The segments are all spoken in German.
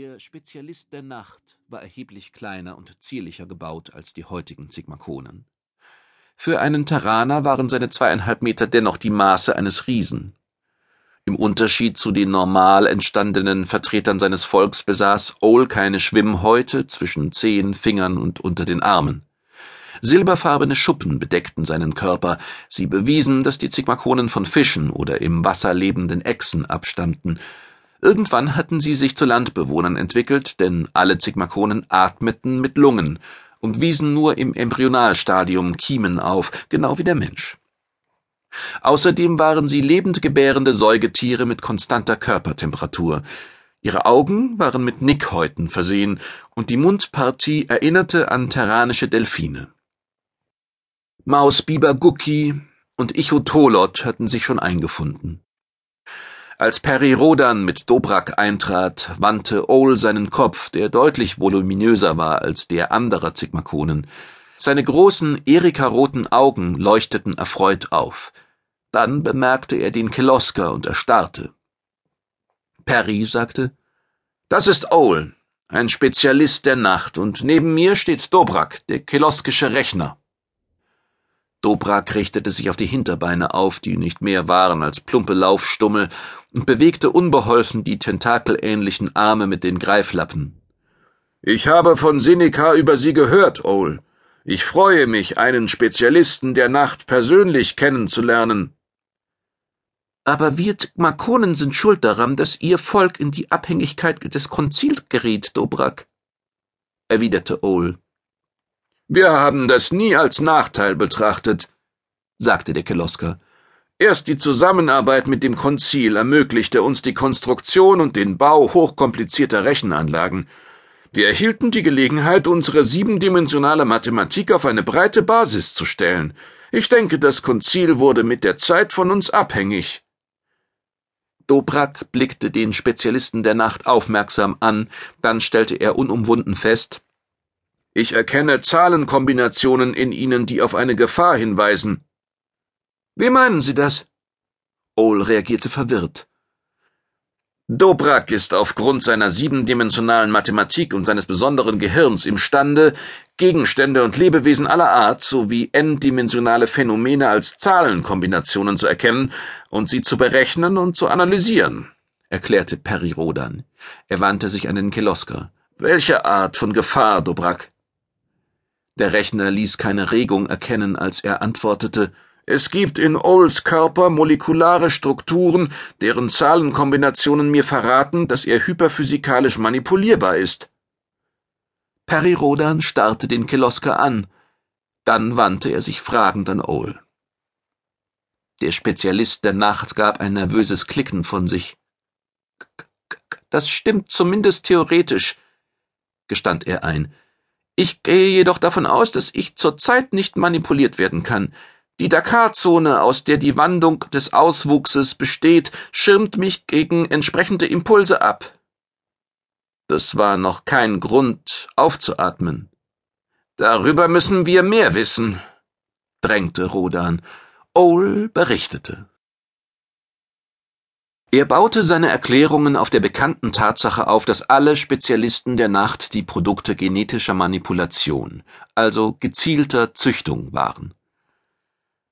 Der Spezialist der Nacht war erheblich kleiner und zierlicher gebaut als die heutigen Sigmakonen. Für einen Terraner waren seine zweieinhalb Meter dennoch die Maße eines Riesen. Im Unterschied zu den normal entstandenen Vertretern seines Volks besaß Owl keine Schwimmhäute zwischen Zehen, Fingern und unter den Armen. Silberfarbene Schuppen bedeckten seinen Körper, sie bewiesen, dass die Zigmakonen von Fischen oder im Wasser lebenden Echsen abstammten, Irgendwann hatten sie sich zu Landbewohnern entwickelt, denn alle Zigmakonen atmeten mit Lungen und wiesen nur im Embryonalstadium Kiemen auf, genau wie der Mensch. Außerdem waren sie lebend gebärende Säugetiere mit konstanter Körpertemperatur. Ihre Augen waren mit Nickhäuten versehen und die Mundpartie erinnerte an terranische Delfine. Mausbiber Gucki und Ichotolot hatten sich schon eingefunden. Als Perry Rodan mit Dobrak eintrat, wandte Owl seinen Kopf, der deutlich voluminöser war als der anderer Zigmakonen. Seine großen, erikaroten Augen leuchteten erfreut auf. Dann bemerkte er den Kelosker und erstarrte. Perry sagte, Das ist Owl, ein Spezialist der Nacht, und neben mir steht Dobrak, der keloskische Rechner. Dobrak richtete sich auf die Hinterbeine auf, die nicht mehr waren als plumpe Laufstummel, und bewegte unbeholfen die tentakelähnlichen Arme mit den Greiflappen. Ich habe von Seneca über Sie gehört, Owl. Ich freue mich, einen Spezialisten der Nacht persönlich kennenzulernen. Aber wir Makonen sind schuld daran, dass Ihr Volk in die Abhängigkeit des Konzils geriet, Dobrak, erwiderte Owl. Wir haben das nie als Nachteil betrachtet, sagte der Kelosker. Erst die Zusammenarbeit mit dem Konzil ermöglichte uns die Konstruktion und den Bau hochkomplizierter Rechenanlagen. Wir erhielten die Gelegenheit, unsere siebendimensionale Mathematik auf eine breite Basis zu stellen. Ich denke, das Konzil wurde mit der Zeit von uns abhängig. Dobrak blickte den Spezialisten der Nacht aufmerksam an, dann stellte er unumwunden fest, ich erkenne Zahlenkombinationen in ihnen, die auf eine Gefahr hinweisen. Wie meinen Sie das? Ohl reagierte verwirrt. Dobrak ist aufgrund seiner siebendimensionalen Mathematik und seines besonderen Gehirns imstande, Gegenstände und Lebewesen aller Art sowie n-dimensionale Phänomene als Zahlenkombinationen zu erkennen und sie zu berechnen und zu analysieren, erklärte Perry Rodan. Er wandte sich an den Kelosker. Welche Art von Gefahr, Dobrak? Der Rechner ließ keine Regung erkennen, als er antwortete Es gibt in Ols Körper molekulare Strukturen, deren Zahlenkombinationen mir verraten, dass er hyperphysikalisch manipulierbar ist. Perry Rodan starrte den Kelosker an. Dann wandte er sich fragend an Ol. Der Spezialist der Nacht gab ein nervöses Klicken von sich. Das stimmt zumindest theoretisch, gestand er ein. Ich gehe jedoch davon aus, dass ich zurzeit nicht manipuliert werden kann. Die Dakar-Zone, aus der die Wandung des Auswuchses besteht, schirmt mich gegen entsprechende Impulse ab. Das war noch kein Grund, aufzuatmen. Darüber müssen wir mehr wissen, drängte Rodan. Owl berichtete. Er baute seine Erklärungen auf der bekannten Tatsache auf, dass alle Spezialisten der Nacht die Produkte genetischer Manipulation, also gezielter Züchtung waren.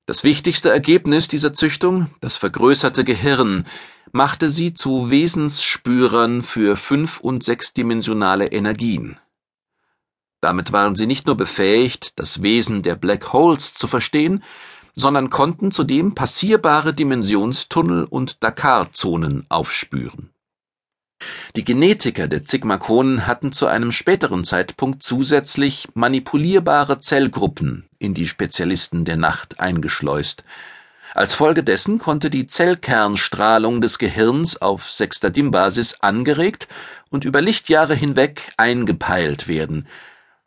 Das wichtigste Ergebnis dieser Züchtung, das vergrößerte Gehirn, machte sie zu Wesensspürern für fünf- und sechsdimensionale Energien. Damit waren sie nicht nur befähigt, das Wesen der Black Holes zu verstehen, sondern konnten zudem passierbare Dimensionstunnel und Dakar-Zonen aufspüren. Die Genetiker der Zigmakonen hatten zu einem späteren Zeitpunkt zusätzlich manipulierbare Zellgruppen in die Spezialisten der Nacht eingeschleust. Als Folge dessen konnte die Zellkernstrahlung des Gehirns auf Sextadim-Basis angeregt und über Lichtjahre hinweg eingepeilt werden,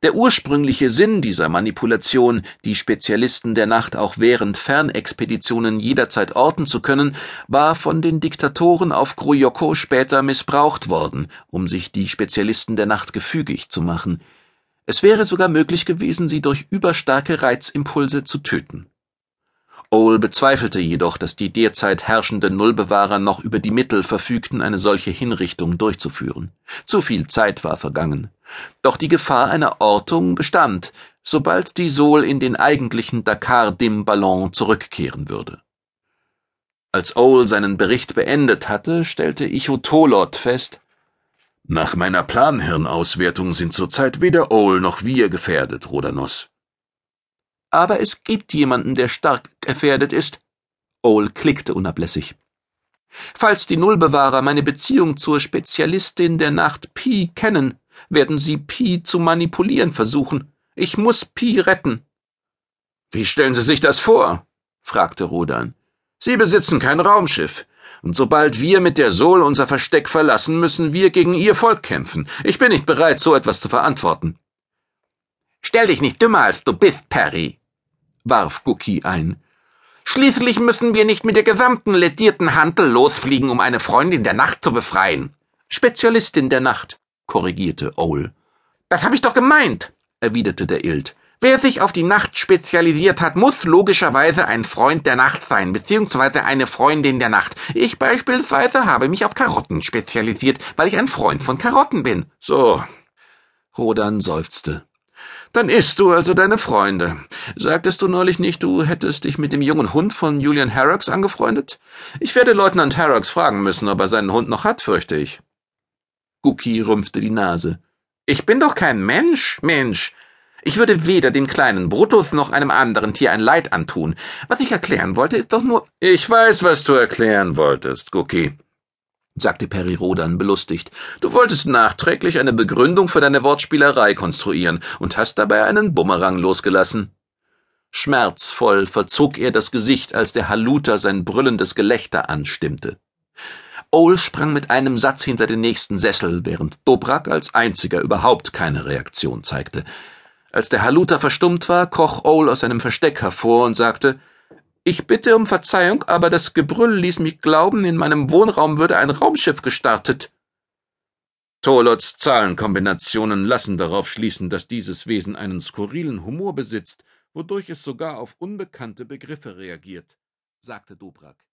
der ursprüngliche Sinn dieser Manipulation, die Spezialisten der Nacht auch während Fernexpeditionen jederzeit orten zu können, war von den Diktatoren auf Grujoko später missbraucht worden, um sich die Spezialisten der Nacht gefügig zu machen. Es wäre sogar möglich gewesen, sie durch überstarke Reizimpulse zu töten. Owl bezweifelte jedoch, dass die derzeit herrschenden Nullbewahrer noch über die Mittel verfügten, eine solche Hinrichtung durchzuführen. Zu viel Zeit war vergangen. Doch die Gefahr einer Ortung bestand, sobald die Sol in den eigentlichen Dakar-Dim-Ballon zurückkehren würde. Als Owl seinen Bericht beendet hatte, stellte Ichotolot fest, nach meiner Planhirnauswertung sind zurzeit weder Owl noch wir gefährdet, Rodanos. Aber es gibt jemanden, der stark gefährdet ist. Owl klickte unablässig. Falls die Nullbewahrer meine Beziehung zur Spezialistin der Nacht Pi kennen, werden sie Pi zu manipulieren versuchen. Ich muss Pi retten. Wie stellen Sie sich das vor? fragte Rodan. Sie besitzen kein Raumschiff. Und sobald wir mit der Sol unser Versteck verlassen, müssen wir gegen ihr Volk kämpfen. Ich bin nicht bereit, so etwas zu verantworten. Stell dich nicht dümmer, als du bist, Perry, warf Guki ein. Schließlich müssen wir nicht mit der gesamten ledierten Hantel losfliegen, um eine Freundin der Nacht zu befreien. Spezialistin der Nacht, korrigierte Owl. Das habe ich doch gemeint, erwiderte der Ild. Wer sich auf die Nacht spezialisiert hat, muss logischerweise ein Freund der Nacht sein, beziehungsweise eine Freundin der Nacht. Ich beispielsweise habe mich auf Karotten spezialisiert, weil ich ein Freund von Karotten bin. So. Rodan seufzte. Dann isst du also deine Freunde. Sagtest du neulich nicht, du hättest dich mit dem jungen Hund von Julian Harrox angefreundet? Ich werde Leutnant Harrox fragen müssen, ob er seinen Hund noch hat, fürchte ich. Guki rümpfte die Nase. Ich bin doch kein Mensch, Mensch. Ich würde weder dem kleinen Brutus noch einem anderen Tier ein Leid antun. Was ich erklären wollte, ist doch nur. Ich weiß, was du erklären wolltest, Guki sagte Perry Rodan belustigt. Du wolltest nachträglich eine Begründung für deine Wortspielerei konstruieren und hast dabei einen Bumerang losgelassen. Schmerzvoll verzog er das Gesicht, als der Haluter sein brüllendes Gelächter anstimmte. Owl sprang mit einem Satz hinter den nächsten Sessel, während Dobrak als einziger überhaupt keine Reaktion zeigte. Als der Haluter verstummt war, kroch Owl aus seinem Versteck hervor und sagte ich bitte um Verzeihung, aber das Gebrüll ließ mich glauben, in meinem Wohnraum würde ein Raumschiff gestartet. Tolots Zahlenkombinationen lassen darauf schließen, dass dieses Wesen einen skurrilen Humor besitzt, wodurch es sogar auf unbekannte Begriffe reagiert, sagte Dobrak.